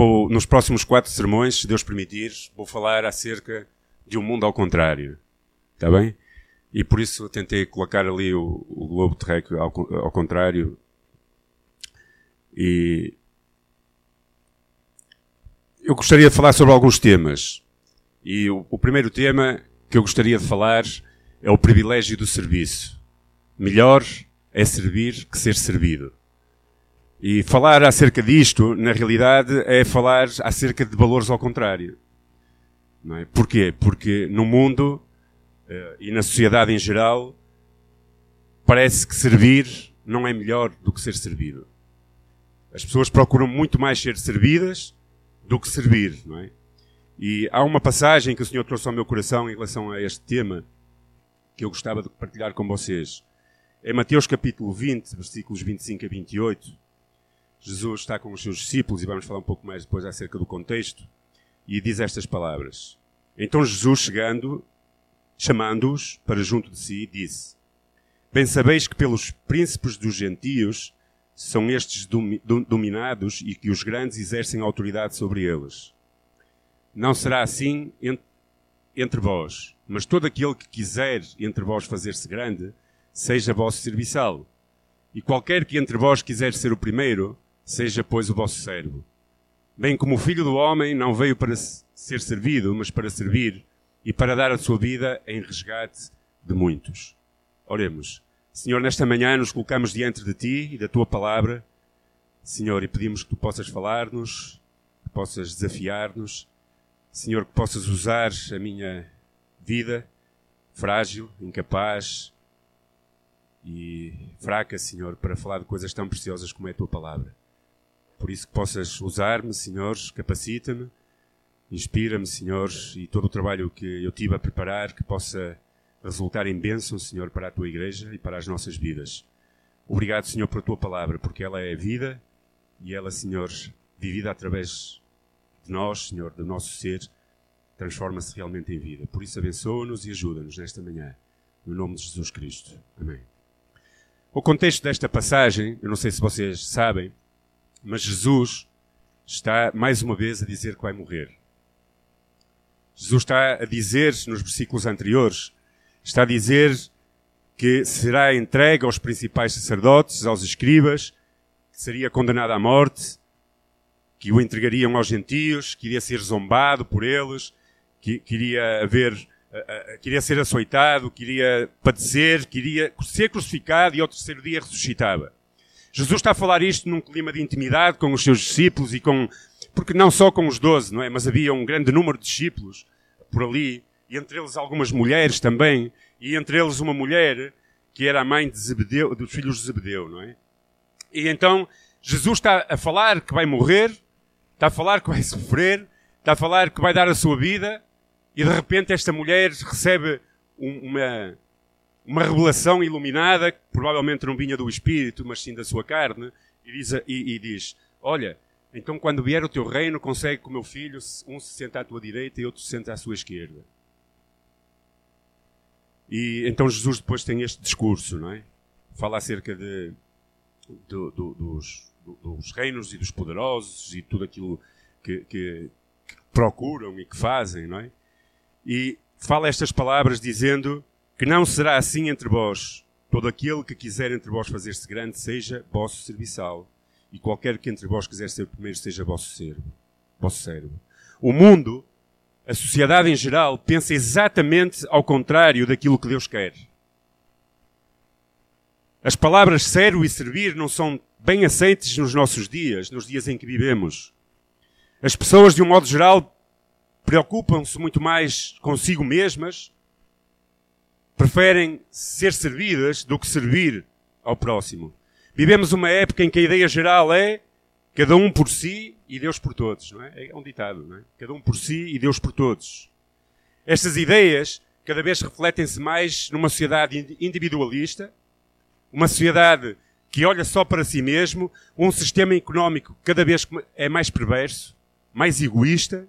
vou, nos próximos quatro sermões, se Deus permitir, vou falar acerca de um mundo ao contrário. Está bem? E por isso tentei colocar ali o, o globo terráqueo ao, ao contrário. E eu gostaria de falar sobre alguns temas. E o, o primeiro tema que eu gostaria de falar é o privilégio do serviço. Melhor é servir que ser servido. E falar acerca disto, na realidade, é falar acerca de valores ao contrário. Não é? Porquê? Porque no mundo uh, e na sociedade em geral, parece que servir não é melhor do que ser servido. As pessoas procuram muito mais ser servidas do que servir, não é? E há uma passagem que o Senhor trouxe ao meu coração em relação a este tema que eu gostava de partilhar com vocês. É Mateus capítulo 20, versículos 25 a 28 Jesus está com os seus discípulos, e vamos falar um pouco mais depois acerca do contexto, e diz estas palavras. Então Jesus, chegando, chamando-os para junto de si, disse: Bem sabeis que pelos príncipes dos gentios são estes dominados e que os grandes exercem autoridade sobre eles. Não será assim entre vós, mas todo aquele que quiser entre vós fazer-se grande, seja vosso serviçal. E qualquer que entre vós quiser ser o primeiro, seja, pois, o vosso servo. Bem como o Filho do Homem não veio para ser servido, mas para servir e para dar a sua vida em resgate de muitos. Oremos. Senhor, nesta manhã nos colocamos diante de Ti e da Tua palavra. Senhor, e pedimos que Tu possas falar-nos, que possas desafiar-nos. Senhor, que possas usar a minha vida frágil, incapaz e fraca, Senhor, para falar de coisas tão preciosas como é a Tua palavra. Por isso que possas usar-me, Senhor, capacita-me, inspira-me, Senhor, e todo o trabalho que eu tive a preparar, que possa resultar em bênção, Senhor, para a tua igreja e para as nossas vidas. Obrigado, Senhor, por a tua palavra, porque ela é vida e ela, Senhor, vivida através de nós, Senhor, do nosso ser, transforma-se realmente em vida. Por isso, abençoa-nos e ajuda-nos nesta manhã. No nome de Jesus Cristo. Amém. O contexto desta passagem, eu não sei se vocês sabem, mas Jesus está mais uma vez a dizer que vai morrer. Jesus está a dizer nos versículos anteriores, está a dizer que será entregue aos principais sacerdotes, aos escribas, que seria condenado à morte, que o entregariam aos gentios, que iria ser zombado por eles, que, que iria haver, que iria ser açoitado, que iria padecer, que iria ser crucificado e ao terceiro dia ressuscitava. Jesus está a falar isto num clima de intimidade com os seus discípulos e com, porque não só com os doze, não é? Mas havia um grande número de discípulos por ali, e entre eles algumas mulheres também, e entre eles uma mulher que era a mãe de Zebedeu, dos filhos de Zebedeu, não é? E então Jesus está a falar que vai morrer, está a falar que vai sofrer, está a falar que vai dar a sua vida, e de repente esta mulher recebe uma, uma revelação iluminada, que provavelmente não vinha do Espírito, mas sim da sua carne, e diz, e, e diz olha, então quando vier o teu reino, consegue que o meu filho, um se senta à tua direita e outro se senta à sua esquerda. E então Jesus depois tem este discurso, não é? Fala acerca de, dos, dos, reinos e dos poderosos e tudo aquilo que, que, que procuram e que fazem, não é? E fala estas palavras dizendo que não será assim entre vós. Todo aquele que quiser entre vós fazer-se grande seja vosso serviçal. E qualquer que entre vós quiser ser primeiro seja vosso servo. Vosso servo. O mundo, a sociedade em geral, pensa exatamente ao contrário daquilo que Deus quer. As palavras servo e servir não são bem aceites nos nossos dias, nos dias em que vivemos. As pessoas, de um modo geral, preocupam-se muito mais consigo mesmas preferem ser servidas do que servir ao próximo. Vivemos uma época em que a ideia geral é cada um por si e Deus por todos, não é? É um ditado, não é? Cada um por si e Deus por todos. Estas ideias cada vez refletem-se mais numa sociedade individualista, uma sociedade que olha só para si mesmo, um sistema económico cada vez é mais perverso, mais egoísta,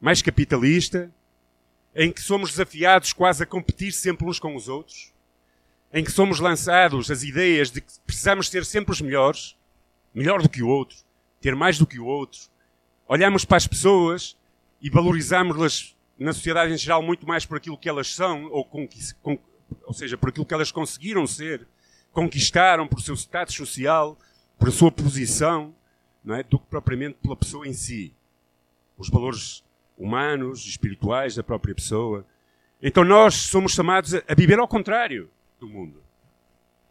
mais capitalista, em que somos desafiados quase a competir sempre uns com os outros, em que somos lançados as ideias de que precisamos ser sempre os melhores, melhor do que o outro, ter mais do que o outro, olhamos para as pessoas e valorizamos-las na sociedade em geral muito mais por aquilo que elas são, ou, ou seja, por aquilo que elas conseguiram ser, conquistaram por seu status social, por sua posição, não é? do que propriamente pela pessoa em si. Os valores humanos, espirituais da própria pessoa. Então nós somos chamados a viver ao contrário do mundo.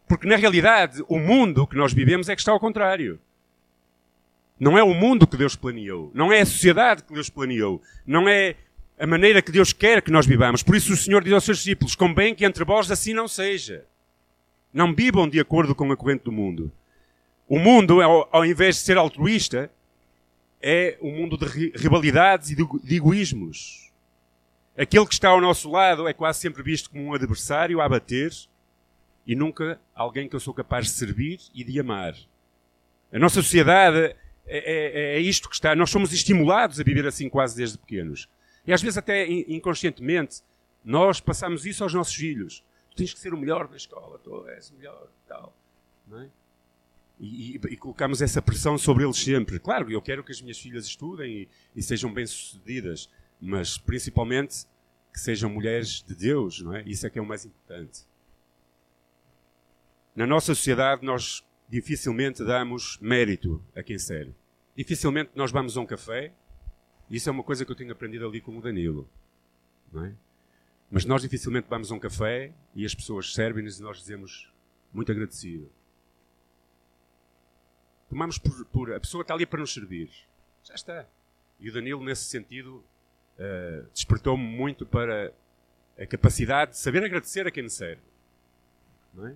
Porque na realidade o mundo que nós vivemos é que está ao contrário. Não é o mundo que Deus planeou. Não é a sociedade que Deus planeou. Não é a maneira que Deus quer que nós vivamos. Por isso o Senhor diz aos seus discípulos: convém que entre vós assim não seja. Não vivam de acordo com a corrente do mundo. O mundo, ao, ao invés de ser altruísta, é um mundo de rivalidades e de egoísmos. Aquele que está ao nosso lado é quase sempre visto como um adversário a bater e nunca alguém que eu sou capaz de servir e de amar. A nossa sociedade é, é, é, isto que está. Nós somos estimulados a viver assim quase desde pequenos. E às vezes até inconscientemente nós passamos isso aos nossos filhos. Tu tens que ser o melhor na escola, tu és o melhor, tal. Não é? E, e, e, colocamos essa pressão sobre eles sempre. Claro, eu quero que as minhas filhas estudem e, e sejam bem-sucedidas, mas principalmente que sejam mulheres de Deus, não é? Isso é que é o mais importante. Na nossa sociedade, nós dificilmente damos mérito a quem serve. Dificilmente nós vamos a um café. Isso é uma coisa que eu tenho aprendido ali com o Danilo. Não é? Mas nós dificilmente vamos a um café e as pessoas servem-nos e nós dizemos muito agradecido. Tomamos por, por, A pessoa está ali para nos servir. Já está. E o Danilo, nesse sentido, uh, despertou-me muito para a capacidade de saber agradecer a quem nos serve. Não é?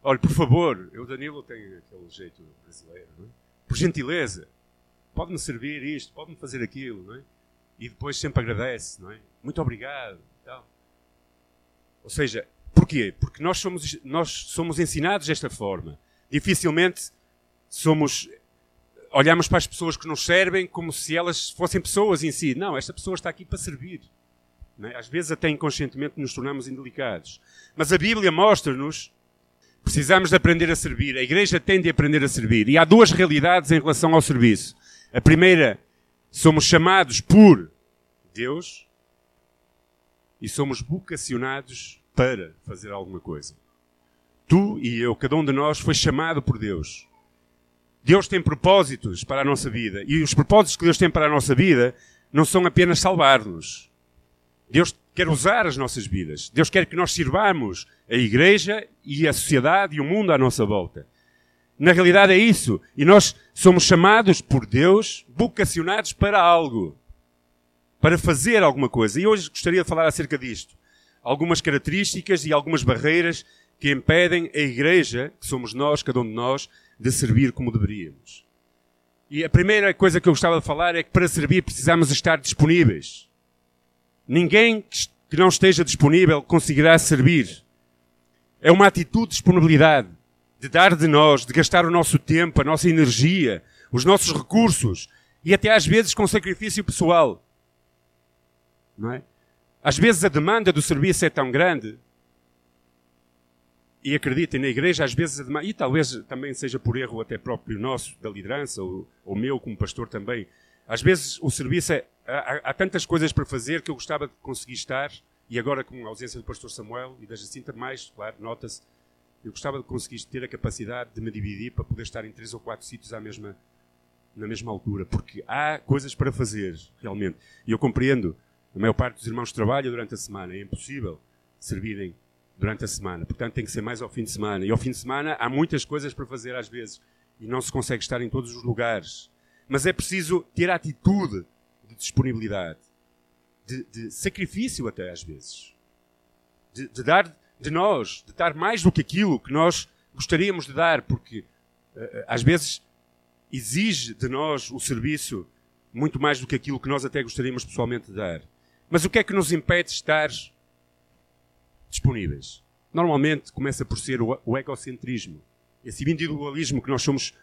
Olha, por favor, eu, Danilo, tenho aquele jeito brasileiro, é? Por gentileza, pode-me servir isto, pode-me fazer aquilo, não é? E depois sempre agradece, não é? Muito obrigado. Ou seja, porquê? Porque nós somos, nós somos ensinados desta forma. Dificilmente somos olhamos para as pessoas que nos servem como se elas fossem pessoas em si. Não, esta pessoa está aqui para servir. É? Às vezes até inconscientemente nos tornamos indelicados. Mas a Bíblia mostra-nos Precisamos de aprender a servir. A igreja tem de aprender a servir. E há duas realidades em relação ao serviço. A primeira, somos chamados por Deus e somos vocacionados para fazer alguma coisa. Tu e eu, cada um de nós, foi chamado por Deus. Deus tem propósitos para a nossa vida. E os propósitos que Deus tem para a nossa vida não são apenas salvar-nos. Deus quer usar as nossas vidas. Deus quer que nós sirvamos a igreja e a sociedade e o mundo à nossa volta. Na realidade é isso. E nós somos chamados por Deus, vocacionados para algo. Para fazer alguma coisa. E hoje gostaria de falar acerca disto. Algumas características e algumas barreiras que impedem a igreja, que somos nós, cada um de nós, de servir como deveríamos. E a primeira coisa que eu gostava de falar é que para servir precisamos estar disponíveis. Ninguém que não esteja disponível conseguirá servir. É uma atitude de disponibilidade, de dar de nós, de gastar o nosso tempo, a nossa energia, os nossos recursos e até às vezes com sacrifício pessoal. Não é? Às vezes a demanda do serviço é tão grande e acreditem na igreja, às vezes, demanda, e talvez também seja por erro até próprio nosso, da liderança, ou, ou meu como pastor também, às vezes o serviço é, há, há, tantas coisas para fazer que eu gostava de conseguir estar, e agora com a ausência do pastor Samuel e da Jacinta mais, claro, nota-se, eu gostava de conseguir ter a capacidade de me dividir para poder estar em três ou quatro sítios à mesma, na mesma altura, porque há coisas para fazer, realmente. E eu compreendo, a maior parte dos irmãos trabalha durante a semana, é impossível servirem durante a semana, portanto tem que ser mais ao fim de semana. E ao fim de semana há muitas coisas para fazer às vezes, e não se consegue estar em todos os lugares. Mas é preciso ter a atitude de disponibilidade, de, de sacrifício até às vezes, de, de, dar de nós, de dar mais do que aquilo que nós gostaríamos de dar, porque uh, às vezes exige de nós o serviço muito mais do que aquilo que nós até gostaríamos pessoalmente de dar. Mas o que é que nos impede de estar disponíveis? Normalmente começa por ser o, egocentrismo, esse individualismo que nós somos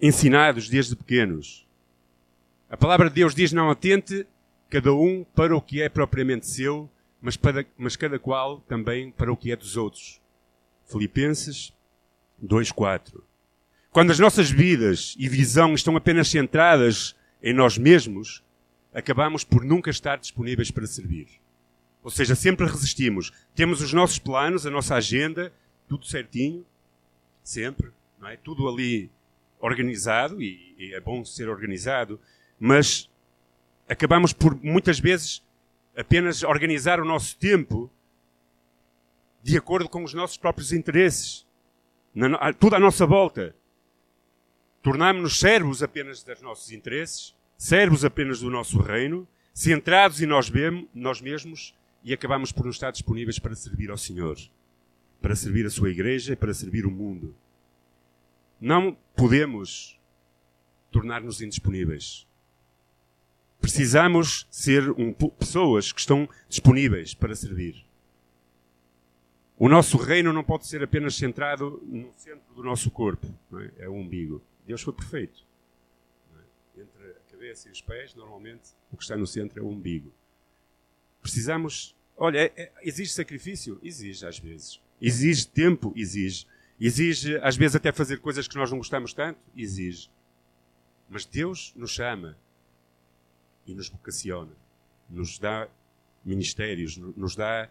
ensinados desde pequenos. A palavra de Deus diz: não atente cada um para o que é propriamente seu, mas, para, mas cada qual também para o que é dos outros. Filipenses 2,4. Quando as nossas vidas e visão estão apenas centradas em nós mesmos, acabamos por nunca estar disponíveis para servir. Ou seja, sempre resistimos. Temos os nossos planos, a nossa agenda, tudo certinho, sempre, não é? Tudo ali organizado, e, e é bom ser organizado, mas acabamos por, muitas vezes, apenas organizar o nosso tempo de acordo com os nossos próprios interesses. Na, tudo à nossa volta. Tornámos-nos servos apenas dos nossos interesses, servos apenas do nosso reino, centrados em nós, nós mesmos e acabamos por não estar disponíveis para servir ao Senhor, para servir a sua igreja e para servir o mundo. Não podemos tornar-nos indisponíveis. Precisamos ser um, pessoas que estão disponíveis para servir. O nosso reino não pode ser apenas centrado no centro do nosso corpo, é? é? o umbigo. Deus foi perfeito. É? Entre a cabeça e os pés, normalmente, o que está no centro é o umbigo. Precisamos. Olha, é, é, exige sacrifício? Exige, às vezes. Exige tempo? Exige. Exige, às vezes, até fazer coisas que nós não gostamos tanto? Exige. Mas Deus nos chama e nos vocaciona, nos dá ministérios, nos dá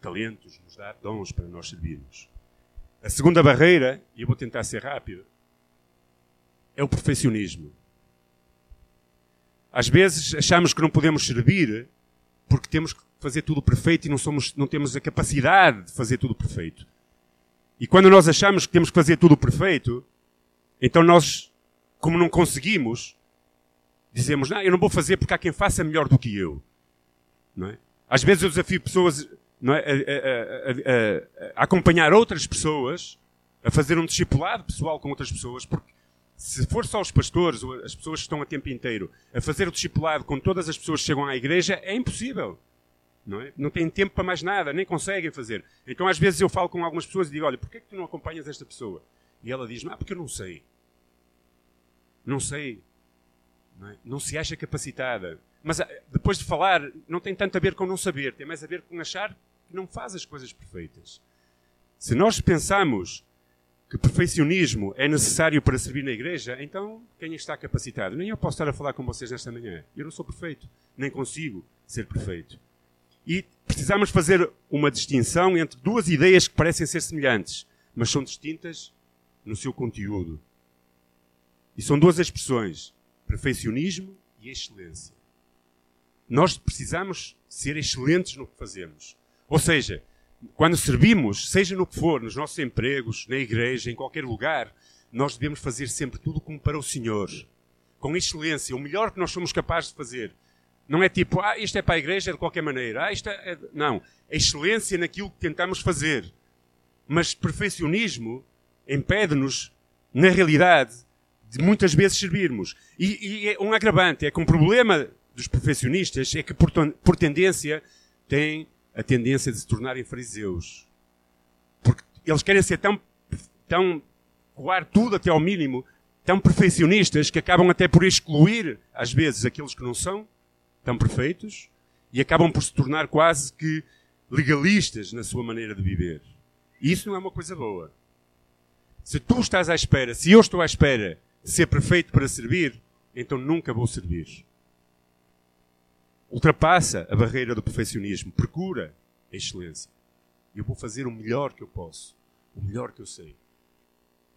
talentos, nos dá dons para nós servirmos. A segunda barreira, e eu vou tentar ser rápido, é o perfeccionismo. Às vezes achamos que não podemos servir porque temos que fazer tudo perfeito e não, somos, não temos a capacidade de fazer tudo perfeito. E quando nós achamos que temos que fazer tudo perfeito, então nós, como não conseguimos, dizemos, não, eu não vou fazer porque há quem faça melhor do que eu. Não é? Às vezes eu desafio pessoas não é, a, a, a, a acompanhar outras pessoas, a fazer um discipulado pessoal com outras pessoas, porque se for só os pastores, as pessoas que estão a tempo inteiro, a fazer o discipulado com todas as pessoas que chegam à igreja, é impossível. Não, é? não têm tempo para mais nada, nem conseguem fazer. Então, às vezes, eu falo com algumas pessoas e digo: Olha, porquê é que tu não acompanhas esta pessoa? E ela diz: Ah, porque eu não sei. Não sei. Não, é? não se acha capacitada. Mas ah, depois de falar, não tem tanto a ver com não saber, tem mais a ver com achar que não faz as coisas perfeitas. Se nós pensamos que perfeccionismo é necessário para servir na igreja, então quem está capacitado? Nem eu posso estar a falar com vocês nesta manhã. Eu não sou perfeito, nem consigo ser perfeito. E precisamos fazer uma distinção entre duas ideias que parecem ser semelhantes, mas são distintas no seu conteúdo. E são duas expressões: perfeccionismo e excelência. Nós precisamos ser excelentes no que fazemos. Ou seja, quando servimos, seja no que for, nos nossos empregos, na igreja, em qualquer lugar, nós devemos fazer sempre tudo como para o Senhor. Com excelência, o melhor que nós somos capazes de fazer. Não é tipo, ah, isto é para a igreja de qualquer maneira. Ah, isto é... Não. A excelência naquilo que tentamos fazer. Mas perfeccionismo impede-nos, na realidade, de muitas vezes servirmos. E, e é um agravante é que um problema dos perfeccionistas é que, por, por tendência, têm a tendência de se tornarem fariseus. Porque eles querem ser tão, tão coar tudo até ao mínimo, tão perfeccionistas que acabam até por excluir, às vezes, aqueles que não são tão perfeitos e acabam por se tornar quase que legalistas na sua maneira de viver. E isso não é uma coisa boa. Se tu estás à espera, se eu estou à espera de ser perfeito para servir, então nunca vou servir. Ultrapassa a barreira do perfeccionismo, procura a excelência. Eu vou fazer o melhor que eu posso, o melhor que eu sei.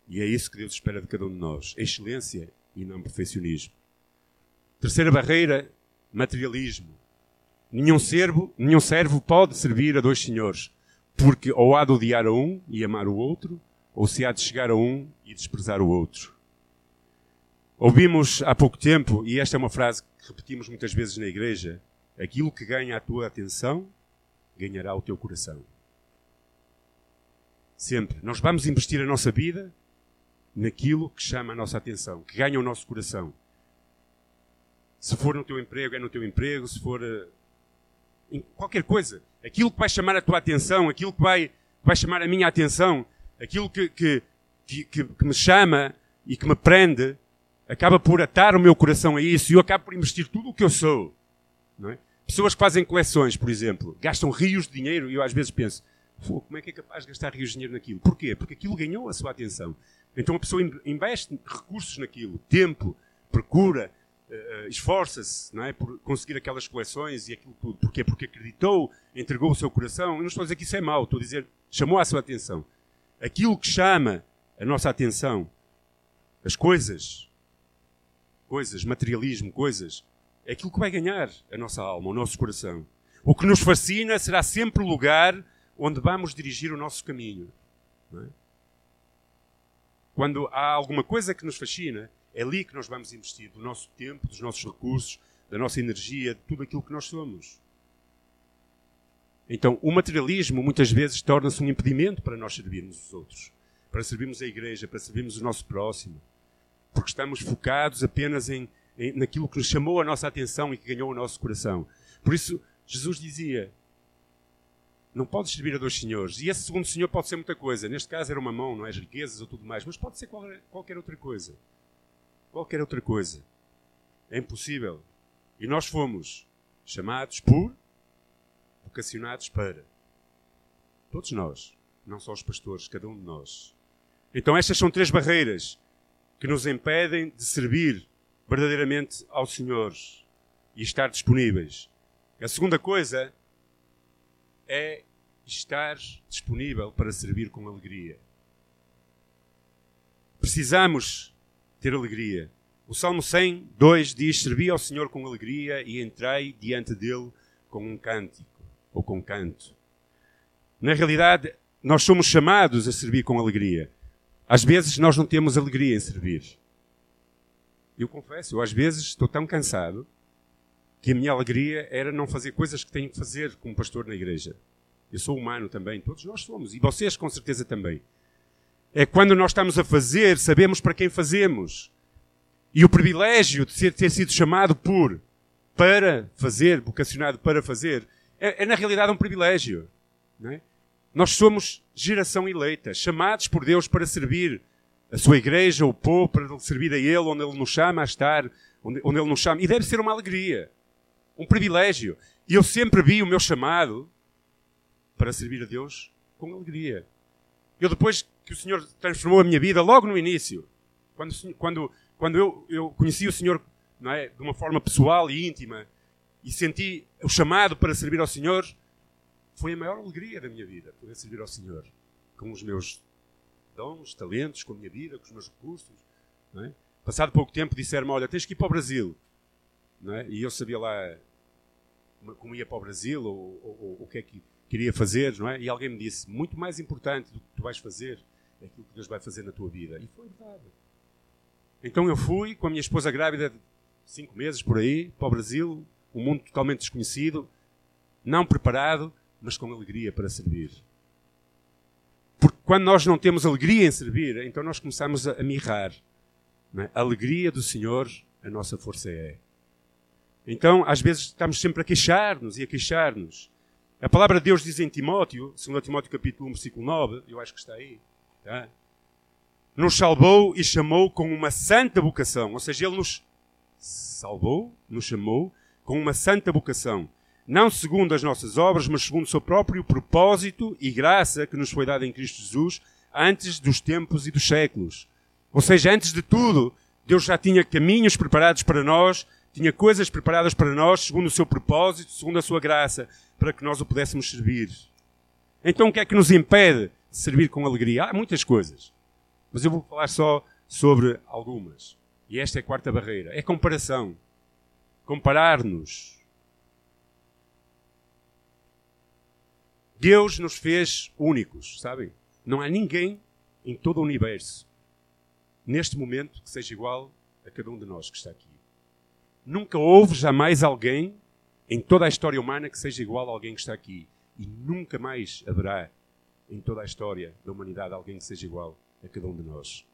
E é isso que Deus espera de cada um de nós: excelência e não perfeccionismo. Terceira barreira materialismo. Nenhum servo, nenhum servo pode servir a dois senhores, porque ou há de odiar a um e amar o outro, ou se há de chegar a um e desprezar o outro. Ouvimos há pouco tempo, e esta é uma frase repetimos muitas vezes na igreja: aquilo que ganha a tua atenção, ganhará o teu coração. Sempre. Nós vamos investir a nossa vida naquilo que chama a nossa atenção, que ganha o nosso coração. Se for no teu emprego, é no teu emprego. Se for uh, em qualquer coisa. Aquilo que vai chamar a tua atenção, aquilo que vai, vai chamar a minha atenção, aquilo que, que, que, que, me chama e que me prende, acaba por atar o meu coração a isso e eu acabo por investir tudo o que eu sou. É? Pessoas que fazem coleções, por exemplo, gastam rios de dinheiro e eu às vezes penso, como é que é capaz de gastar rios de dinheiro naquilo? Porquê? Porque aquilo ganhou a sua atenção. Então a pessoa investe recursos naquilo, tempo, procura, uh, esforça-se não é? por conseguir aquelas coleções e aquilo tudo. Porquê? Porque acreditou, entregou o seu coração. Eu não estou a dizer que isso é mau, estou a dizer, chamou a sua atenção. Aquilo que chama a nossa atenção, as coisas, coisas, materialismo, coisas, é aquilo que vai ganhar a nossa alma, o nosso coração. O que nos fascina será sempre o lugar onde vamos dirigir o nosso caminho. É? Quando há alguma coisa que nos fascina, é ali que nós vamos investir do nosso tempo, dos nossos recursos, da nossa energia, de tudo aquilo que nós somos. Então, o materialismo muitas vezes torna-se um impedimento para nós servirmos os outros, para servirmos a igreja, para servirmos o nosso próximo, porque estamos focados apenas em, em naquilo que nos chamou a nossa atenção e que ganhou o nosso coração. Por isso, Jesus dizia: não podes servir a dois senhores. E esse segundo senhor pode ser muita coisa. Neste caso era uma mão, não é? As riquezas ou tudo mais. Mas pode ser qualquer, qualquer outra coisa. Qualquer outra coisa. É impossível. E nós fomos chamados por, vocacionados para. Todos nós. Não só os pastores, cada um de nós. Então estas são três barreiras que nos impedem de servir verdadeiramente ao Senhor e estar disponíveis. A segunda coisa é estar disponível para servir com alegria. Precisamos ter alegria. O Salmo 100, 2 diz: Servi ao Senhor com alegria e entrei diante dele com um cântico ou com canto. Na realidade, nós somos chamados a servir com alegria. Às vezes nós não temos alegria em servir. Eu confesso, eu às vezes estou tão cansado que a minha alegria era não fazer coisas que tenho que fazer como pastor na igreja. Eu sou humano também, todos nós somos, e vocês com certeza também. É quando nós estamos a fazer, sabemos para quem fazemos. E o privilégio de ser, ter sido chamado por, para fazer, vocacionado para fazer, é, é na realidade um privilégio. É? Nós somos geração eleita, chamados por Deus para servir a sua igreja, o povo, para servir a Ele, onde Ele nos chama a estar, onde, onde Ele nos chama. E deve ser uma alegria um privilégio. E eu sempre vi o meu chamado para servir a Deus com alegria. Eu depois que o Senhor transformou a minha vida, logo no início, quando, quando, quando eu, eu conheci o Senhor é, de uma forma pessoal e íntima e senti o chamado para servir ao Senhor, foi a maior alegria da minha vida, poder servir ao Senhor com os meus dons, talentos, com a minha vida, com os meus recursos. É? Passado pouco tempo disseram-me, olha, tens que ir para o Brasil. É? E eu sabia lá como ia para o Brasil ou, ou, ou, o que é que queria fazer, não é? E alguém me disse: muito mais importante do que tu vais fazer é aquilo que Deus vai fazer na tua vida. E foi verdade. Então eu fui com a minha esposa grávida cinco meses por aí para o Brasil, um mundo totalmente desconhecido, não preparado, mas com alegria para servir. Porque quando nós não temos alegria em servir, então nós começamos a, mirrar. É? A alegria do Senhor, a nossa força é. Então, às vezes, estamos sempre a queixar-nos e a queixar-nos. A palavra de Deus diz em Timóteo, 2 Timóteo capítulo 1, versículo 9, eu acho que está aí, tá? nos salvou e chamou com uma santa vocação. Ou seja, Ele nos salvou, nos chamou com uma santa vocação. Não segundo as nossas obras, mas segundo o seu próprio propósito e graça que nos foi dada em Cristo Jesus antes dos tempos e dos séculos. Ou seja, antes de tudo, Deus já tinha caminhos preparados para nós tinha coisas preparadas para nós, segundo o seu propósito, segundo a sua graça, para que nós o pudéssemos servir. Então o que é que nos impede de servir com alegria? Há muitas coisas. Mas eu vou falar só sobre algumas. E esta é a quarta barreira. É comparação. Comparar-nos. Deus nos fez únicos, sabem? Não há ninguém em todo o universo, neste momento, que seja igual a cada um de nós que está aqui. Nunca houve jamais alguém em toda a história humana que seja igual a alguém que está aqui. E nunca mais haverá em toda a história da humanidade alguém que seja igual a cada um de nós.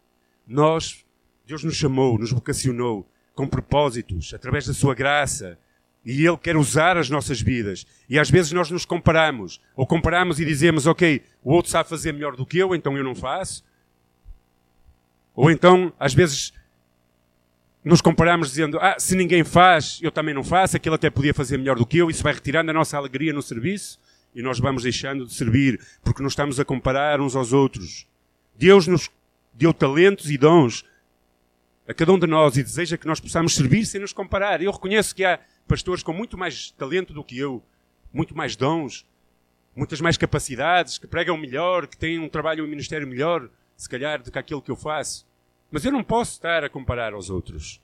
Nós, Deus nos chamou, nos vocacionou com propósitos, através da sua graça, e Ele quer usar as nossas vidas. E às vezes nós nos comparamos, ou comparamos e dizemos, ok, o outro sabe fazer melhor do que eu, então eu não faço. Ou então, às vezes, nos comparamos dizendo, ah, se ninguém faz, eu também não faço, aquele até podia fazer melhor do que eu, isso vai retirando a nossa alegria no serviço e nós vamos deixando de servir porque nos estamos a comparar uns aos outros. Deus nos deu talentos e dons a cada um de nós e deseja que nós possamos servir sem nos comparar. Eu reconheço que há pastores com muito mais talento do que eu, muito mais dons, muitas mais capacidades, que pregam melhor, que têm um trabalho e um ministério melhor, se calhar, do que aquilo que eu faço. Mas eu não posso estar a comparar aos outros.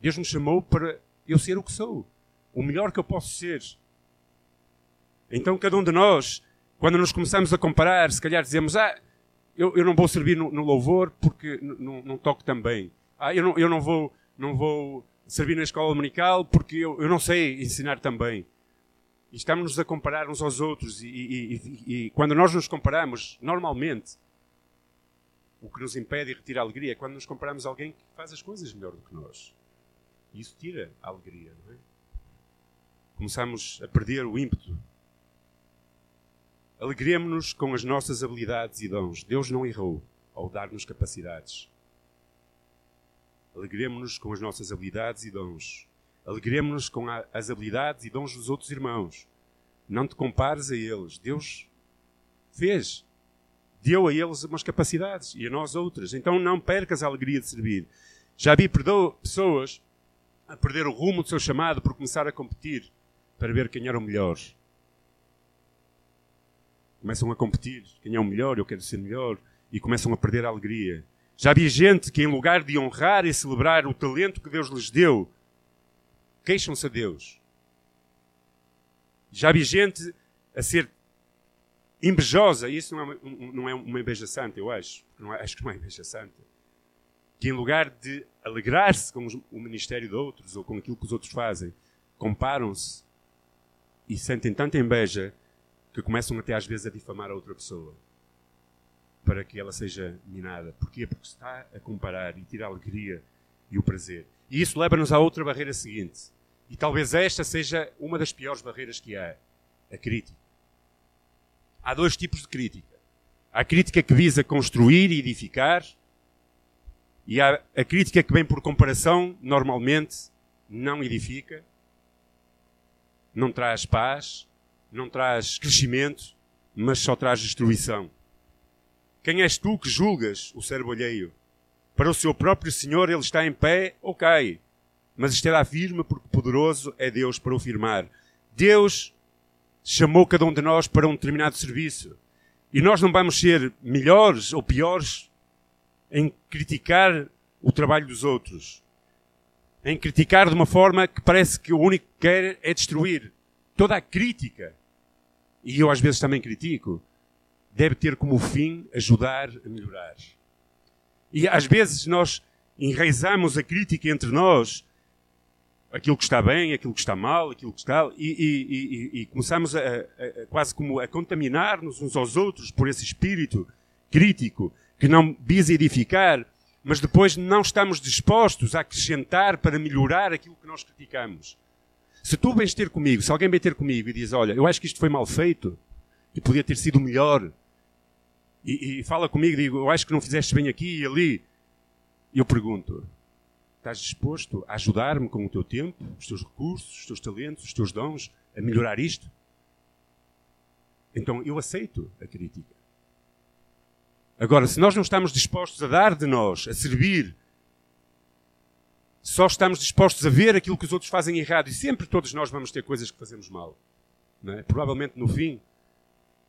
Deus me chamou para eu ser o que sou, o melhor que eu posso ser. Então, cada um de nós, quando nos começamos a comparar, se calhar dizemos: Ah, eu, eu não vou servir no, no louvor porque não toco tão bem. Ah, eu não, eu não vou, não vou servir na escola dominical porque eu, eu não sei ensinar também. E estamos-nos a comparar uns aos outros. E, e, e, e, quando nós nos comparamos, normalmente, o que nos impede e retira a alegria é quando nos comparamos a alguém que faz as coisas melhor do que nós. E isso tira a alegria, não é? Começamos a perder o ímpeto. Alegremos-nos com as nossas habilidades e dons. Deus não errou ao dar-nos capacidades. Alegremos-nos com as nossas habilidades e dons. Alegremos-nos com as habilidades e dons dos outros irmãos. Não te compares a eles. Deus fez. Deu a eles umas capacidades e a nós outras. Então não percas a alegria de servir. Já vi pessoas a perder o rumo do seu chamado por começar a competir para ver quem era o melhor. Começam a competir. Quem é o melhor? Eu quero ser melhor. E começam a perder a alegria. Já vi gente que, em lugar de honrar e celebrar o talento que Deus lhes deu, queixam-se a Deus. Já vi gente a ser invejosa, e isso não é, não é uma inveja santa, eu acho. Não acho que não é inveja santa. Que, em lugar de alegrar-se com o ministério de outros ou com aquilo que os outros fazem, comparam-se e sentem tanta inveja que começam até às vezes a difamar a outra pessoa para que ela seja minada. Porquê? Porque está a comparar e tira a alegria e o prazer. E isso leva-nos à outra barreira seguinte. E talvez esta seja uma das piores barreiras que há: a crítica. Há dois tipos de crítica. Há a crítica que visa construir e edificar, e há a crítica que vem por comparação, normalmente não edifica, não traz paz, não traz crescimento, mas só traz destruição. Quem és tu que julgas o servo alheio? Para o seu próprio Senhor ele está em pé ou cai, mas estará firme porque poderoso é Deus para o firmar. Deus chamou cada um de nós para um determinado serviço. E nós não vamos ser melhores ou piores em criticar o trabalho dos outros. Em criticar de uma forma que parece que o único que quer é destruir. Toda a crítica, e eu às vezes também critico, deve ter como fim ajudar a melhorar. E às vezes nós enraizamos a crítica entre nós, aquilo que está bem, aquilo que está mal, aquilo que está. e, e, e, e começamos a, a, a, quase como a contaminar-nos uns aos outros por esse espírito crítico que não visa edificar, mas depois não estamos dispostos a acrescentar para melhorar aquilo que nós criticamos. Se tu vens ter comigo, se alguém vem ter comigo e diz, olha, eu acho que isto foi mal feito e podia ter sido melhor, e, e fala comigo, digo, eu acho que não fizeste bem aqui e ali. E eu pergunto, estás disposto a ajudar-me com o teu tempo, os teus recursos, os teus talentos, os teus dons, a melhorar isto? Então eu aceito a crítica. Agora, se nós não estamos dispostos a dar de nós, a servir, só estamos dispostos a ver aquilo que os outros fazem errado, e sempre todos nós vamos ter coisas que fazemos mal. É? Provavelmente no fim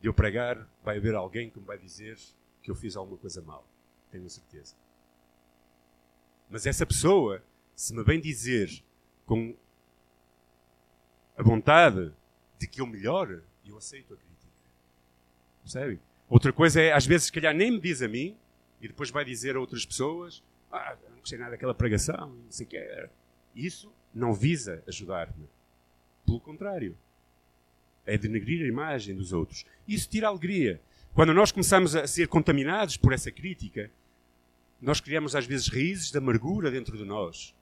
eu pregar, vai haver alguém que me vai dizer que eu fiz alguma coisa mal. Tenho certeza. Mas essa pessoa, se me vem dizer com a vontade de que eu melhore, eu aceito a crítica. Percebe? Outra coisa é, às vezes, se calhar nem me diz a mim, e depois vai dizer a outras pessoas: Ah, não gostei nada daquela pregação, não sei o que era. Isso não visa ajudar-me. Pelo contrário é denegrir a imagem dos outros. Isso tira alegria. Quando nós começamos a ser contaminados por essa crítica, nós criamos às vezes raízes de amargura dentro de nós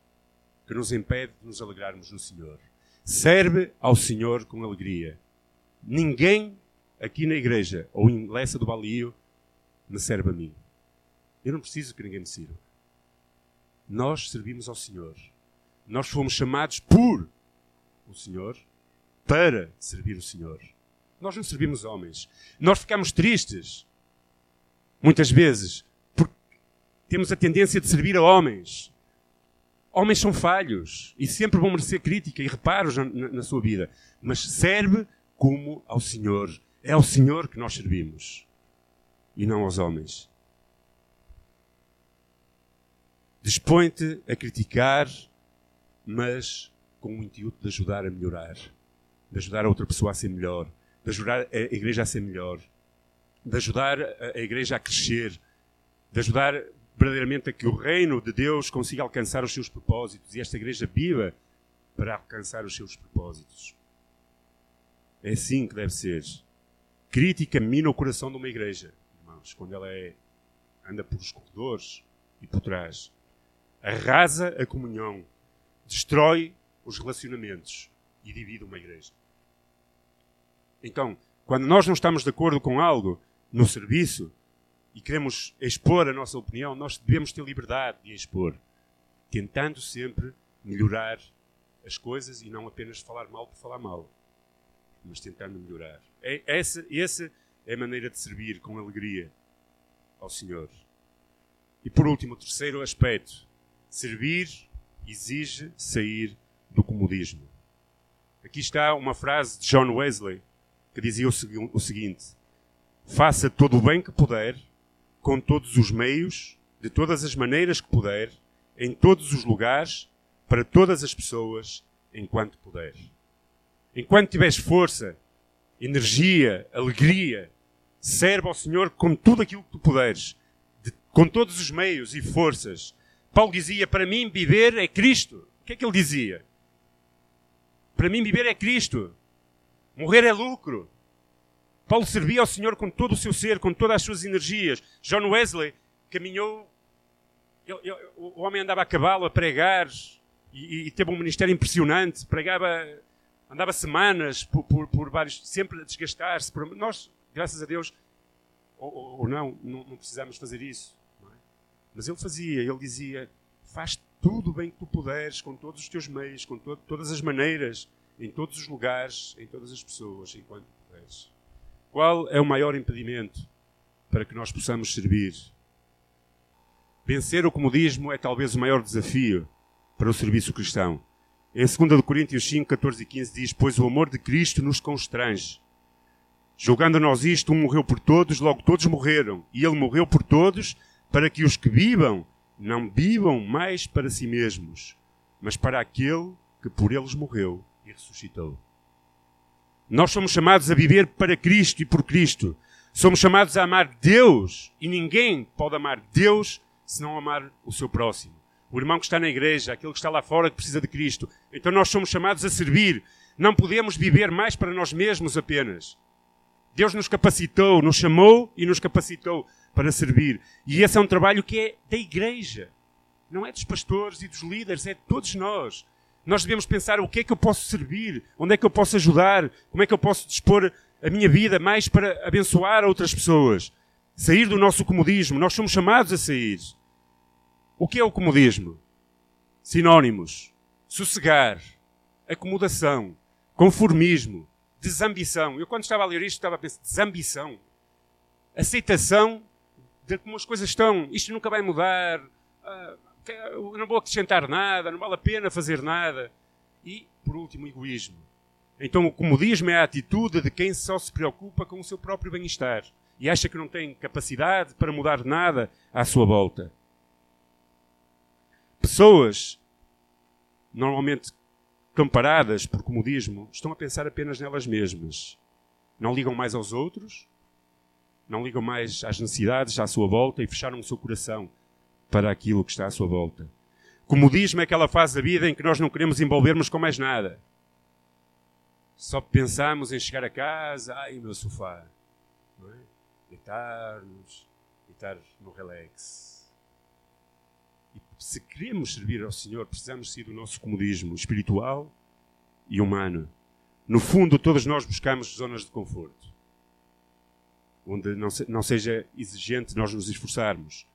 que nos impede de nos alegrarmos no Senhor. Serve ao Senhor com alegria. Ninguém aqui na igreja ou em Lessa do Balio me serve a mim. Eu não preciso que ninguém me sirva. Nós servimos ao Senhor. Nós fomos chamados por o Senhor para servir o Senhor. Nós não servimos homens. Nós ficamos tristes, muitas vezes, porque temos a tendência de servir a homens. Homens são falhos e sempre vão merecer crítica e reparos na, na, na sua vida. Mas serve como ao Senhor. É ao Senhor que nós servimos e não aos homens. Dispõe-te a criticar, mas com o intuito de ajudar a melhorar, de ajudar a outra pessoa a ser melhor, de ajudar a igreja a ser melhor, de ajudar a igreja a crescer, de ajudar verdadeiramente a que o reino de Deus consiga alcançar os seus propósitos e esta igreja viva para alcançar os seus propósitos. É assim que deve ser. Crítica mina o coração de uma igreja, irmãos, quando ela é, anda pelos corredores e por trás. Arrasa a comunhão, destrói os relacionamentos e divide uma igreja. Então, quando nós não estamos de acordo com algo no serviço, e queremos expor a nossa opinião, nós devemos ter liberdade de expor, tentando sempre melhorar as coisas e não apenas falar mal por falar mal, mas tentando melhorar. É, essa, essa é a maneira de servir com alegria ao Senhor. E por último, o terceiro aspecto: servir exige sair do comodismo. Aqui está uma frase de John Wesley que dizia o seguinte: Faça todo o bem que puder com todos os meios, de todas as maneiras que puder, em todos os lugares, para todas as pessoas, enquanto puder. Enquanto tiveres força, energia, alegria, serve ao Senhor com tudo aquilo que tu puderes, de, com todos os meios e forças. Paulo dizia: Para mim, viver é Cristo. O que é que ele dizia? Para mim, viver é Cristo. Morrer é lucro. Paulo servia ao Senhor com todo o seu ser, com todas as suas energias. John Wesley caminhou. Ele, ele, o homem andava a cavalo a pregar e, e, teve um ministério impressionante. Pregava, andava semanas por, por, por vários, sempre a desgastar-se. Nós, graças a Deus, ou, ou, ou não, não, não, precisamos fazer isso. É? Mas ele fazia, ele dizia: faz tudo bem que tu puderes, com todos os teus meios, com to todas as maneiras, em todos os lugares, em todas as pessoas, enquanto puderes. Qual é o maior impedimento para que nós possamos servir? Vencer o comodismo é talvez o maior desafio para o serviço cristão. Em 2 Coríntios 5, 14 e 15 diz: Pois o amor de Cristo nos constrange. Julgando nós isto, um morreu por todos, logo todos morreram. E ele morreu por todos, para que os que vivam não vivam mais para si mesmos, mas para aquele que por eles morreu e ressuscitou. Nós somos chamados a viver para Cristo e por Cristo. Somos chamados a amar Deus e ninguém pode amar Deus se não amar o seu próximo. O irmão que está na igreja, aquele que está lá fora que precisa de Cristo. Então nós somos chamados a servir. Não podemos viver mais para nós mesmos apenas. Deus nos capacitou, nos chamou e nos capacitou para servir. E esse é um trabalho que é da igreja. Não é dos pastores e dos líderes, é de todos nós. Nós devemos pensar o que é que eu posso servir, onde é que eu posso ajudar, como é que eu posso dispor a minha vida mais para abençoar outras pessoas. Sair do nosso comodismo. Nós somos chamados a sair. O que é o comodismo? Sinónimos: sossegar, acomodação, conformismo, desambição. Eu, quando estava a ler isto, estava a pensar: desambição. Aceitação de como as coisas estão. Isto nunca vai mudar. Eu não vou acrescentar nada, não vale a pena fazer nada. E, por último, egoísmo. Então, o comodismo é a atitude de quem só se preocupa com o seu próprio bem-estar e acha que não tem capacidade para mudar nada à sua volta. Pessoas, normalmente comparadas por comodismo, estão a pensar apenas nelas mesmas. Não ligam mais aos outros, não ligam mais às necessidades à sua volta e fecharam o seu coração para aquilo que está à sua volta. Comodismo é aquela fase da vida em que nós não queremos envolvermos com mais nada. Só pensamos em chegar a casa, ai, meu sofá. Não é? Deitar-nos, deitar no relax. E se queremos servir ao Senhor, precisamos ser do nosso comodismo espiritual e humano. No fundo, todos nós buscamos zonas de conforto. Onde não seja exigente nós nos esforçarmos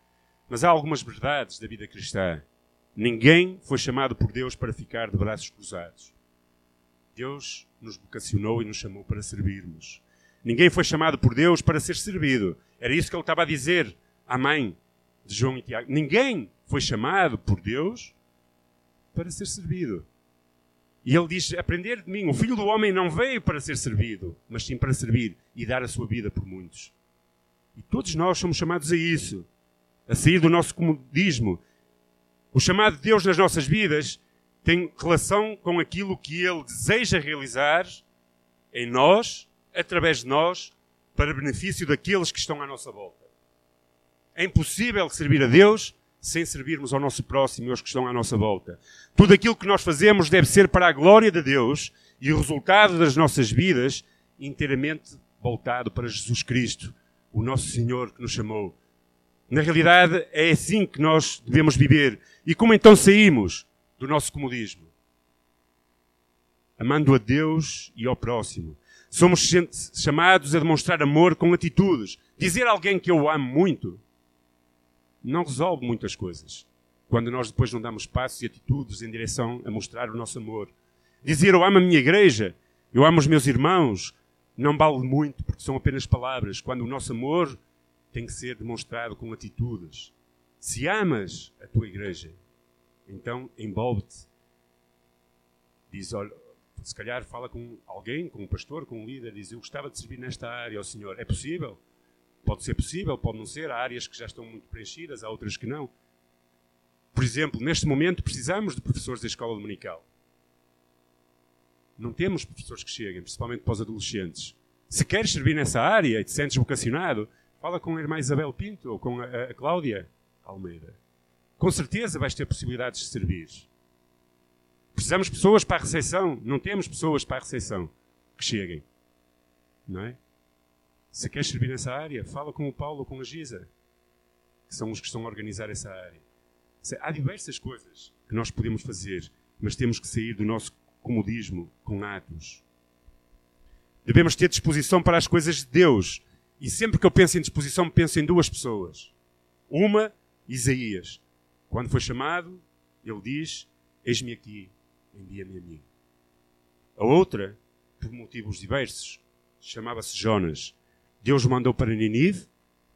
mas há algumas verdades da vida cristã. Ninguém foi chamado por Deus para ficar de braços cruzados. Deus nos vocacionou e nos chamou para servirmos. Ninguém foi chamado por Deus para ser servido. Era isso que ele estava a dizer à mãe de João e Tiago. Ninguém foi chamado por Deus para ser servido. E ele diz: Aprender de mim, o filho do homem não veio para ser servido, mas sim para servir e dar a sua vida por muitos. E todos nós somos chamados a isso, a sair do nosso comodismo. O chamado de Deus nas nossas vidas tem relação com aquilo que ele deseja realizar em nós, através de nós, para benefício daqueles que estão à nossa volta. É impossível servir a Deus sem servirmos ao nosso próximo e aos que estão à nossa volta. Tudo aquilo que nós fazemos deve ser para a glória de Deus e o resultado das nossas vidas inteiramente voltado para Jesus Cristo, o nosso Senhor que nos chamou. Na realidade, é assim que nós devemos viver. E como então saímos do nosso comodismo? Amando a Deus e ao próximo. Somos chamados a demonstrar amor com atitudes. Dizer a alguém que eu amo muito não resolve muitas coisas. Quando nós depois não damos passos e atitudes em direção a mostrar o nosso amor. Dizer eu amo a minha igreja, eu amo os meus irmãos, não vale muito porque são apenas palavras. Quando o nosso amor tem que ser demonstrado com atitudes. Se amas a tua igreja, então envolve-te. Diz, olha, se calhar fala com alguém, com um pastor, com um líder, diz: Eu gostava de servir nesta área ao Senhor. É possível? Pode ser possível, pode não ser. Há áreas que já estão muito preenchidas, há outras que não. Por exemplo, neste momento precisamos de professores da escola dominical. Não temos professores que cheguem, principalmente para os adolescentes. Se queres servir nessa área e te sentes vocacionado, fala com a irmã Isabel Pinto ou com a, a Cláudia Almeida. Com certeza vais ter possibilidades de servir. Precisamos de pessoas para a recepção. Não temos pessoas para a recepção que cheguem. Não é? Se queres servir nessa área, fala com o Paulo ou com a Giza, que são os que estão a organizar essa área. Há diversas coisas que nós podemos fazer, mas temos que sair do nosso comodismo com atos. Devemos ter disposição para as coisas de Deus. E sempre que eu penso em disposição, penso em duas pessoas. Uma, Isaías. Quando foi chamado, ele diz: Eis-me aqui, envia-me a mim. A outra, por motivos diversos, chamava-se Jonas. Deus o mandou para Ninive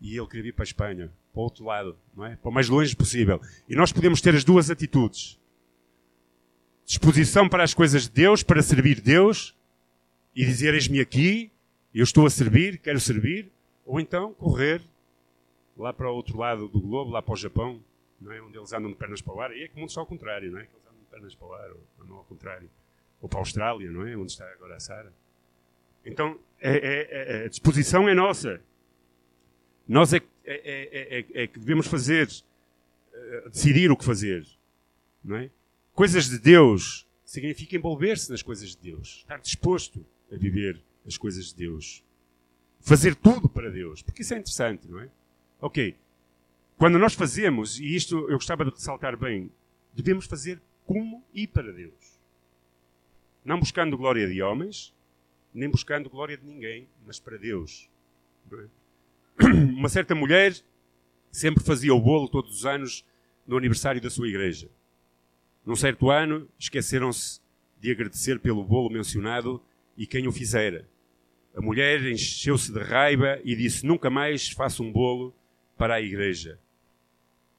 e ele queria vir para a Espanha, para o outro lado, não é? para o mais longe possível. E nós podemos ter as duas atitudes: disposição para as coisas de Deus, para servir Deus e dizer: Eis-me aqui, eu estou a servir, quero servir, ou então correr lá para o outro lado do globo, lá para o Japão, não é? onde eles andam de pernas para o ar. E é que o mundo está ao contrário, não é? Que eles andam de pernas para o ar, ou ao contrário. Ou para a Austrália, não é? Onde está agora a Sara. Então, é, é, é, a disposição é nossa. Nós é, é que devemos fazer, eh, decidir o que fazer. Não é? Coisas de Deus significa envolver-se nas coisas de Deus. Estar disposto a viver as coisas de Deus. Fazer tudo para Deus. Porque isso é interessante, não é? Ok. Quando nós fazemos, e isto eu gostava de ressaltar bem, devemos fazer como e para Deus. Não buscando glória de homens, nem buscando glória de ninguém, mas para Deus. É? Uma certa mulher sempre fazia o bolo todos os anos no aniversário da sua igreja. Num certo ano, esqueceram-se de agradecer pelo bolo mencionado e quem o fizera. A mulher encheu-se de raiva e disse: Nunca mais faço um bolo para a igreja.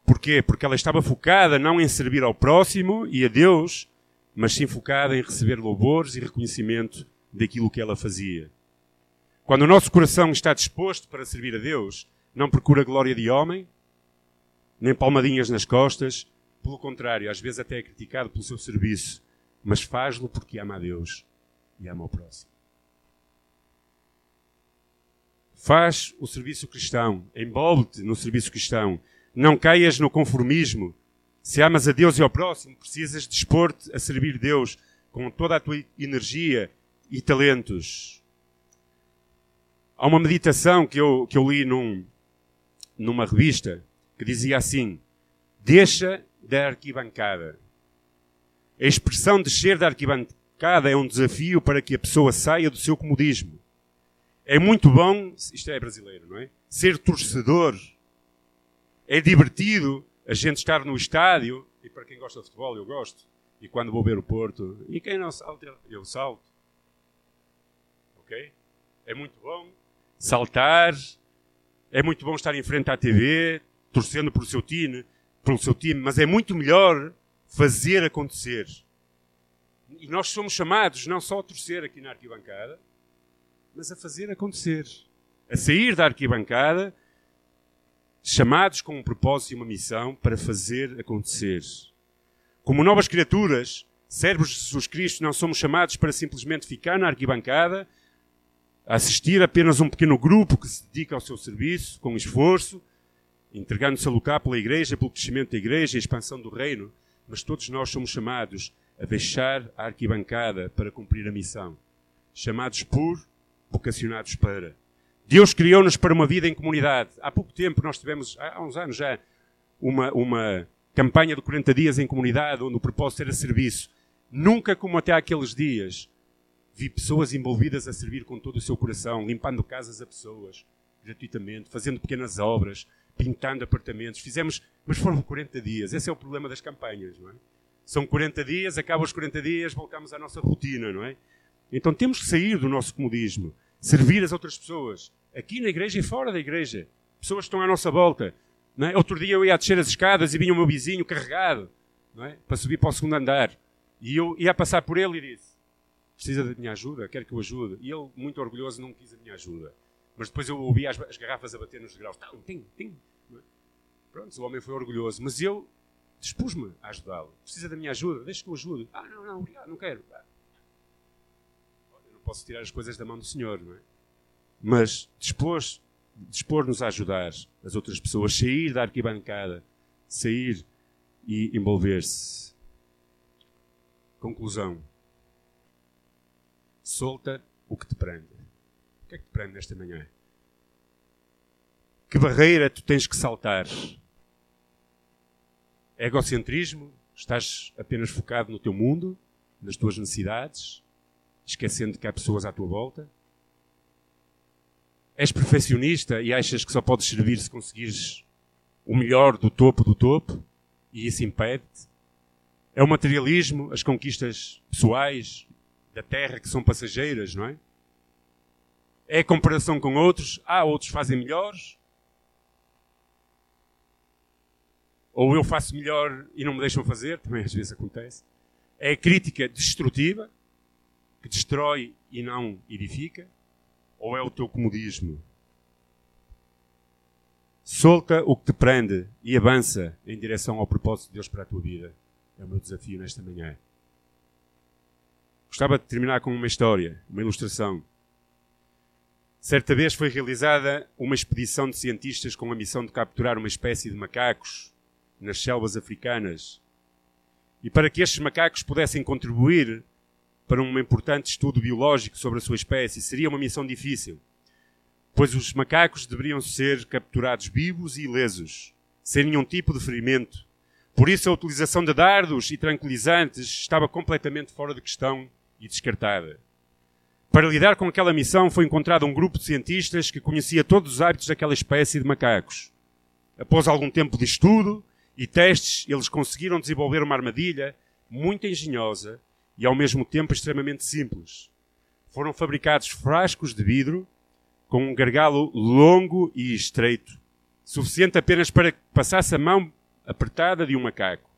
Porquê? Porque ela estava focada não em servir ao próximo e a Deus, mas sim focada em receber louvores e reconhecimento daquilo que ela fazia. Quando o nosso coração está disposto para servir a Deus, não procura glória de homem, nem palmadinhas nas costas, pelo contrário, às vezes até é criticado pelo seu serviço, mas faz-lo porque ama a Deus e ama o próximo. Faz o serviço cristão, envolve-te no serviço cristão, não caias no conformismo. Se amas a Deus e ao próximo, precisas dispor-te a servir Deus com toda a tua energia e talentos. Há uma meditação que eu, que eu li num, numa revista que dizia assim: Deixa da arquibancada. A expressão descer da arquibancada é um desafio para que a pessoa saia do seu comodismo. É muito bom, isto é brasileiro, não é? Ser torcedor. É divertido a gente estar no estádio, e para quem gosta de futebol, eu gosto. E quando vou ver o Porto, e quem não salta, eu salto ok? É muito bom saltar, é muito bom estar em frente à TV, torcendo pelo seu time, pelo seu time, mas é muito melhor fazer acontecer. E nós somos chamados não só a torcer aqui na arquibancada, mas a fazer acontecer. A sair da arquibancada, chamados com um propósito e uma missão para fazer acontecer. Como novas criaturas, servos de Jesus Cristo, não somos chamados para simplesmente ficar na arquibancada, assistir apenas um pequeno grupo que se dedica ao seu serviço, com esforço, entregando-se a lutar pela igreja, pelo crescimento da igreja e a expansão do reino, mas todos nós somos chamados a deixar a arquibancada para cumprir a missão. Chamados por, vocacionados para. Deus criou-nos para uma vida em comunidade. Há pouco tempo nós tivemos, há uns anos já, uma, uma campanha de 40 dias em comunidade, onde o propósito era serviço. Nunca como até aqueles dias vi pessoas envolvidas a servir com todo o seu coração, limpando casas a pessoas, gratuitamente, fazendo pequenas obras, pintando apartamentos. Fizemos, mas foram 40 dias. Esse é o problema das campanhas, não é? São 40 dias, acabam os 40 dias, voltamos à nossa rotina, não é? Então temos que sair do nosso comodismo, servir as outras pessoas, aqui na igreja e fora da igreja. Pessoas que estão à nossa volta. É? Outro dia eu ia a descer as escadas e vinha o meu vizinho carregado é? para subir para o segundo andar. E eu ia passar por ele e disse: Precisa da minha ajuda? Quer que eu ajude? E ele, muito orgulhoso, não quis a minha ajuda. Mas depois eu ouvi as, as garrafas a bater nos degraus. Tem, tem. É? Pronto, o homem foi orgulhoso. Mas eu dispus-me a ajudá-lo. Precisa da minha ajuda? Deixa que eu ajude. Ah, não, não, obrigado, não quero. Ah. Posso tirar as coisas da mão do Senhor, não é? Mas dispor, dispor-nos a ajudar as outras pessoas, sair da arquibancada, sair e envolver-se. Conclusão. Solta o que te prende. O que é que te prende nesta manhã? Que barreira tu tens que saltar? Egocentrismo? Estás apenas focado no teu mundo, nas tuas necessidades, esquecendo que há pessoas à tua volta? És perfeccionista e achas que só podes servir se conseguires o melhor do topo do topo e isso impede-te? É o materialismo, as conquistas pessoais da terra que são passageiras, não é? É a comparação com outros. Ah, outros fazem melhores. Ou eu faço melhor e não me deixam fazer, também às vezes acontece. É a crítica destrutiva, que destrói e não edifica. Ou é o teu comodismo? Solta o que te prende e avança em direção ao propósito de Deus para a tua vida. É o meu desafio nesta manhã. Gostava de terminar com uma história, uma ilustração. Certa vez foi realizada uma expedição de cientistas com a missão de capturar uma espécie de macacos nas selvas africanas. E para que estes macacos pudessem contribuir para um importante estudo biológico sobre a sua espécie, seria uma missão difícil, pois os macacos deveriam ser capturados vivos e ilesos, sem nenhum tipo de ferimento. Por isso a utilização de dardos e tranquilizantes estava completamente fora de questão e descartada. Para lidar com aquela missão foi encontrado um grupo de cientistas que conhecia todos os hábitos daquela espécie de macacos. Após algum tempo de estudo e testes, eles conseguiram desenvolver uma armadilha muito engenhosa e ao mesmo tempo extremamente simples. Foram fabricados frascos de vidro com um gargalo longo e estreito, suficiente apenas para que passasse a mão apertada de um macaco.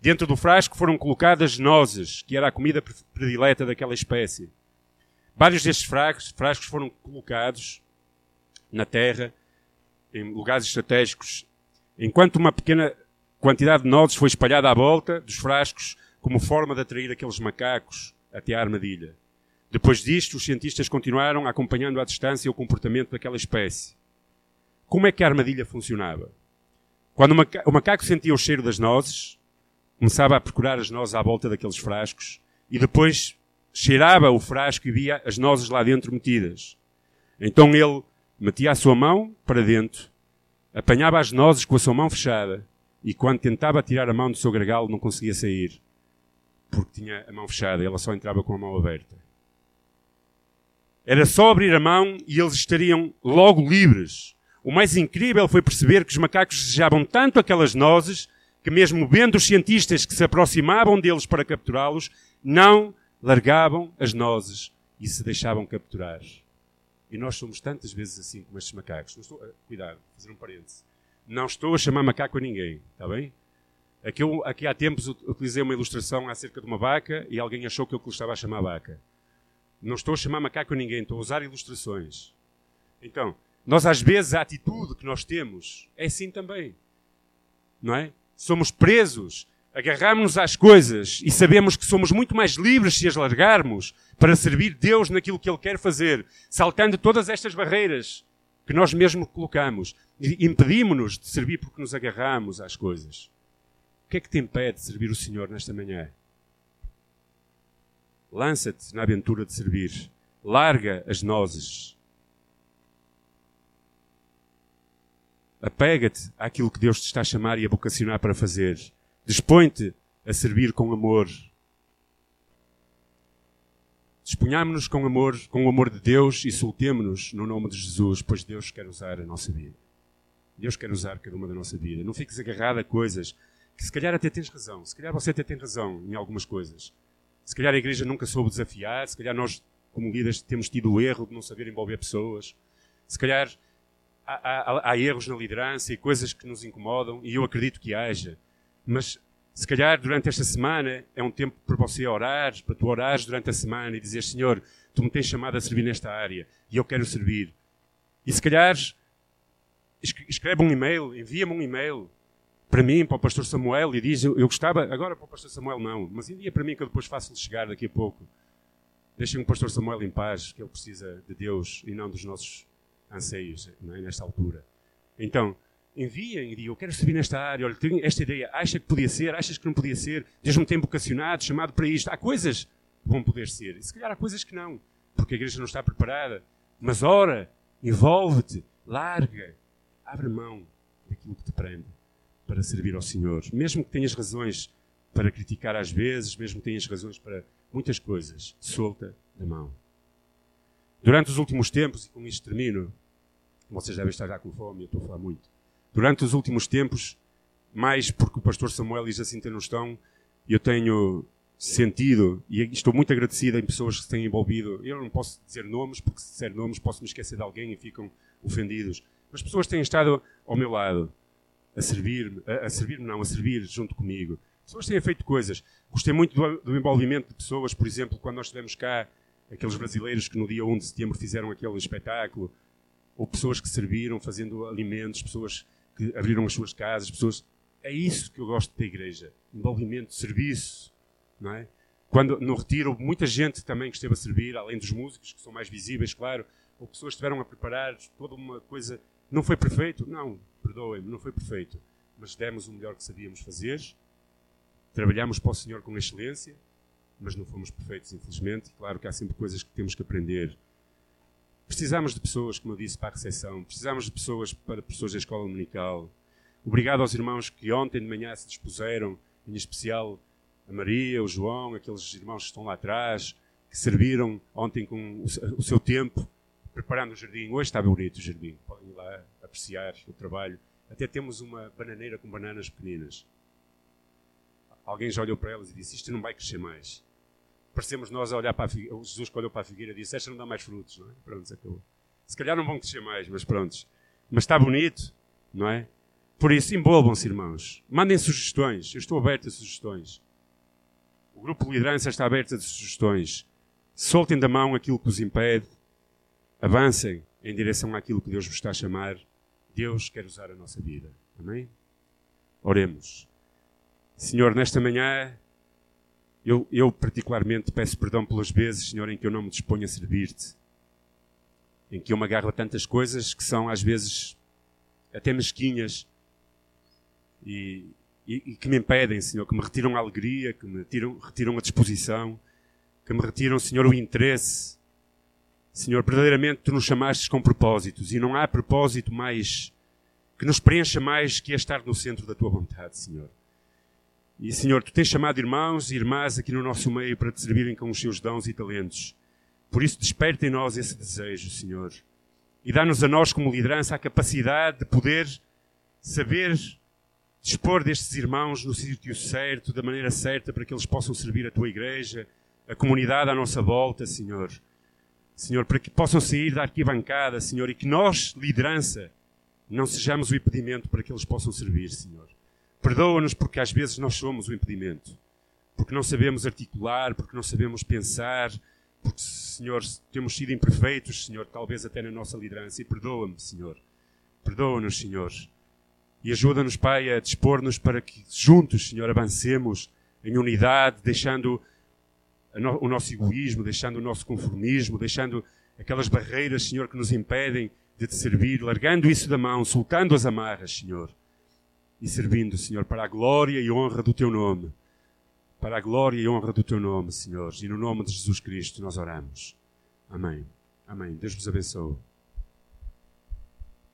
Dentro do frasco foram colocadas nozes, que era a comida predileta daquela espécie. Vários destes frascos, foram colocados na terra, em lugares estratégicos, enquanto uma pequena quantidade de nozes foi espalhada à volta dos frascos como forma de atrair aqueles macacos até à armadilha. Depois disto, os cientistas continuaram acompanhando à distância o comportamento daquela espécie. Como é que a armadilha funcionava? Quando o macaco sentia o cheiro das nozes, começava a procurar as nozes à volta daqueles frascos e depois cheirava o frasco e via as nozes lá dentro metidas. Então ele metia a sua mão para dentro, apanhava as nozes com a sua mão fechada e quando tentava tirar a mão do seu gargalo não conseguia sair porque tinha a mão fechada, ela só entrava com a mão aberta. Era só abrir a mão e eles estariam logo livres. O mais incrível foi perceber que os macacos desejavam tanto aquelas nozes que mesmo vendo os cientistas que se aproximavam deles para capturá-los, não largavam as nozes e se deixavam capturar. E nós somos tantas vezes assim como estes macacos. Não estou, cuidado, fazer um parêntese. Não estou a chamar macaco a ninguém, está bem? Aqui, eu, aqui há tempos utilizei uma ilustração acerca de uma vaca e alguém achou que eu estava a chamar vaca. Não estou a chamar macaco a ninguém, estou a usar ilustrações. Então, nós às vezes a atitude que nós temos é assim também. Não é? Somos presos, agarramos-nos às coisas e sabemos que somos muito mais livres se as largarmos para servir Deus naquilo que Ele quer fazer, saltando todas estas barreiras que nós mesmos colocamos. Impedimos-nos de servir porque nos agarramos às coisas. Que é que te impede de servir o Senhor nesta manhã? Lança-te na aventura de servir. Larga as nozes. Apega-te àquilo que Deus te está a chamar e a vocacionar para fazer. Dispõe-te a servir com amor. Disponhamos-nos com amor, com o amor de Deus e soltemos-nos no nome de Jesus, pois Deus quer usar a nossa vida. Deus quer usar cada uma da nossa vida. Não fiques agarrado a coisas que se calhar até tens razão. Se calhar você até tem razão em algumas coisas. Se calhar a igreja nunca soube desafiar, se calhar nós, como líderes, temos tido o erro de não saber envolver pessoas. Se calhar há, há, há erros na liderança e coisas que nos incomodam, e eu acredito que haja. Mas se calhar durante esta semana é um tempo para você orar, para tu orares durante a semana e dizer: Senhor, tu me tens chamado a servir nesta área e eu quero servir. E se calhar escreve um e-mail, envia-me um e-mail para mim, para o pastor Samuel, e diz, eu, gostava, agora para o pastor Samuel não, mas envia para mim que eu depois faço-lhe chegar daqui a pouco. Deixem o pastor Samuel em paz, que ele precisa de Deus e não dos nossos anseios é? nesta altura. Então, enviem e digam, eu quero servir nesta área, olha, tenho esta ideia, acha que podia ser, achas que não podia ser, Deus me tem vocacionado, chamado para isto. Há coisas que vão poder ser, e se calhar há coisas que não, porque a igreja não está preparada. Mas ora, envolve-te, larga, abre mão daquilo que te prende para servir ao Senhor. Mesmo que tenhas razões para criticar às vezes, mesmo que tenhas razões para muitas coisas, solta da mão. Durante os últimos tempos, e com isto termino, vocês devem estar já com fome, eu estou a falar muito. Durante os últimos tempos, mais porque o pastor Samuel e Jacinta não estão, eu tenho sentido, e estou muito agradecido em pessoas que se têm envolvido. Eu não posso dizer nomes, porque se disser nomes posso me esquecer de alguém e ficam ofendidos. Mas pessoas têm estado ao meu lado a servir-me, a, a servir-me não, a servir junto comigo. Pessoas têm feito coisas. Gostei muito do, do, envolvimento de pessoas, por exemplo, quando nós estivemos cá, aqueles brasileiros que no dia 1 de setembro fizeram aquele espetáculo, ou pessoas que serviram fazendo alimentos, pessoas que abriram as suas casas, pessoas. É isso que eu gosto da igreja. Envolvimento, serviço, não é? Quando no retiro muita gente também que esteve a servir, além dos músicos, que são mais visíveis, claro, ou pessoas que estiveram a preparar toda uma coisa. Não foi perfeito? Não, perdoem-me, não foi perfeito. Mas demos o melhor que sabíamos fazer, trabalhamos para o Senhor com excelência, mas não fomos perfeitos, infelizmente. Claro que há sempre coisas que temos que aprender. Precisamos de pessoas, como eu disse, para a recepção, precisamos de pessoas para pessoas da escola dominical. Obrigado aos irmãos que ontem de manhã se dispuseram, em especial a Maria, o João, aqueles irmãos que estão lá atrás, que serviram ontem com o seu tempo, preparando o jardim. Hoje está bonito o jardim, podem ir lá apreciar o trabalho. Até temos uma bananeira com bananas pequeninas. Alguém já olhou para elas e disse: Isto não vai crescer mais. Parecemos nós a olhar para a figueira. Jesus que olhou para a figueira disse: Esta não dá mais frutos. Não é? Pronto, acabou. Se calhar não vão crescer mais, mas pronto. Mas está bonito, não é? Por isso, envolvam-se, irmãos. Mandem sugestões. Eu estou aberto a sugestões. O grupo de liderança está aberto a sugestões. Soltem da mão aquilo que os impede. Avancem em direção àquilo que Deus vos está a chamar. Deus quer usar a nossa vida. Amém? Oremos. Senhor, nesta manhã, eu, eu particularmente peço perdão pelas vezes, Senhor, em que eu não me disponho a servir-te. Em que eu me agarro a tantas coisas que são, às vezes, até mesquinhas e, e, e que me impedem, Senhor, que me retiram a alegria, que me tiram, retiram a disposição, que me retiram, Senhor, o interesse Senhor, verdadeiramente tu nos chamaste com propósitos e não há propósito mais que nos preencha mais que é estar no centro da tua vontade, Senhor. E, Senhor, tu tens chamado irmãos e irmãs aqui no nosso meio para te servirem com os seus dons e talentos. Por isso, desperta em nós esse desejo, Senhor. E dá-nos a nós, como liderança, a capacidade de poder saber dispor destes irmãos no sítio certo, da maneira certa, para que eles possam servir a tua igreja, a comunidade à nossa volta, Senhor. Senhor, para que possam sair da arquibancada, Senhor, e que nós, liderança, não sejamos o impedimento para que eles possam servir, Senhor. Perdoa-nos porque às vezes nós somos o impedimento. Porque não sabemos articular, porque não sabemos pensar, porque, Senhor, temos sido imperfeitos, Senhor, talvez até na nossa liderança. E perdoa-me, Senhor. Perdoa-nos, Senhor. E ajuda-nos, Pai, a dispor-nos para que juntos, Senhor, avancemos em unidade, deixando o nosso egoísmo, deixando o nosso conformismo, deixando aquelas barreiras, Senhor, que nos impedem de te servir, largando isso da mão, soltando as amarras, Senhor, e servindo, Senhor, para a glória e honra do Teu nome. Para a glória e honra do Teu nome, Senhor. E no nome de Jesus Cristo nós oramos. Amém. Amém. Deus vos abençoe.